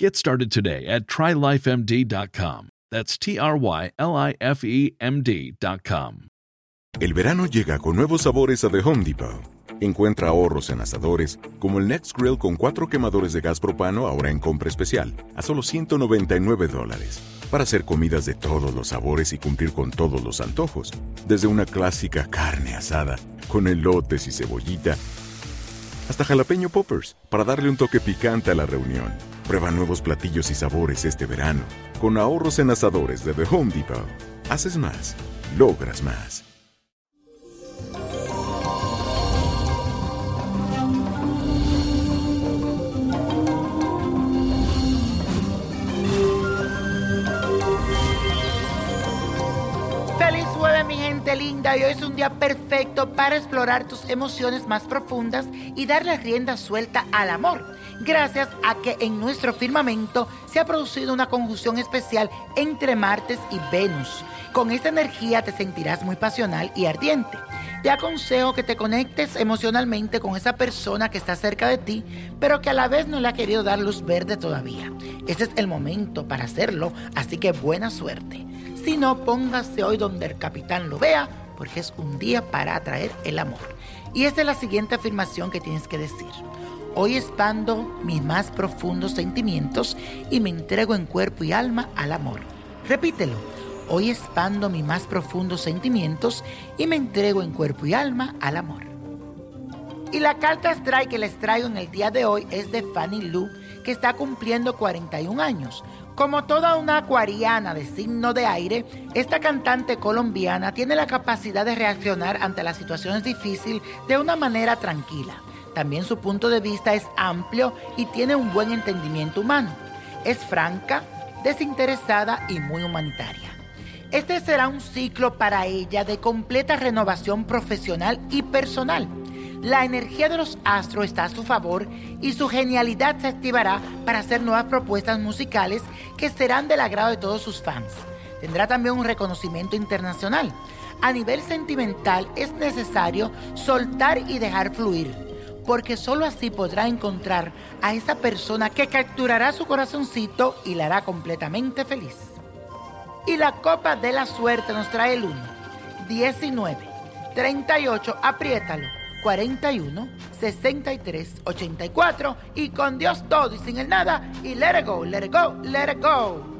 Get started today at trylifemd.com. That's T R Y L I F E M D.com. El verano llega con nuevos sabores a The Home Depot. Encuentra ahorros en asadores, como el Next Grill con cuatro quemadores de gas propano ahora en compra especial, a solo 199 dólares. Para hacer comidas de todos los sabores y cumplir con todos los antojos. Desde una clásica carne asada, con elotes y cebollita, hasta jalapeño poppers, para darle un toque picante a la reunión. Prueba nuevos platillos y sabores este verano, con ahorros en asadores de The Home Depot. Haces más, logras más. Feliz jueves mi gente linda y hoy es un día perfecto para explorar tus emociones más profundas y darle rienda suelta al amor. Gracias a que en nuestro firmamento se ha producido una conjunción especial entre Martes y Venus. Con esta energía te sentirás muy pasional y ardiente. Te aconsejo que te conectes emocionalmente con esa persona que está cerca de ti, pero que a la vez no le ha querido dar luz verde todavía. Este es el momento para hacerlo, así que buena suerte. Si no, póngase hoy donde el capitán lo vea, porque es un día para atraer el amor. Y esta es la siguiente afirmación que tienes que decir. Hoy expando mis más profundos sentimientos y me entrego en cuerpo y alma al amor. Repítelo. Hoy expando mis más profundos sentimientos y me entrego en cuerpo y alma al amor. Y la carta astral que les traigo en el día de hoy es de Fanny Lu, que está cumpliendo 41 años. Como toda una acuariana de signo de aire, esta cantante colombiana tiene la capacidad de reaccionar ante las situaciones difíciles de una manera tranquila. También su punto de vista es amplio y tiene un buen entendimiento humano. Es franca, desinteresada y muy humanitaria. Este será un ciclo para ella de completa renovación profesional y personal. La energía de los astros está a su favor y su genialidad se activará para hacer nuevas propuestas musicales que serán del agrado de todos sus fans. Tendrá también un reconocimiento internacional. A nivel sentimental es necesario soltar y dejar fluir, porque sólo así podrá encontrar a esa persona que capturará su corazoncito y la hará completamente feliz. Y la copa de la suerte nos trae el 1, 19, 38, apriétalo. 41 63 84 y con Dios todo y sin el nada y let it go, let it go, let it go.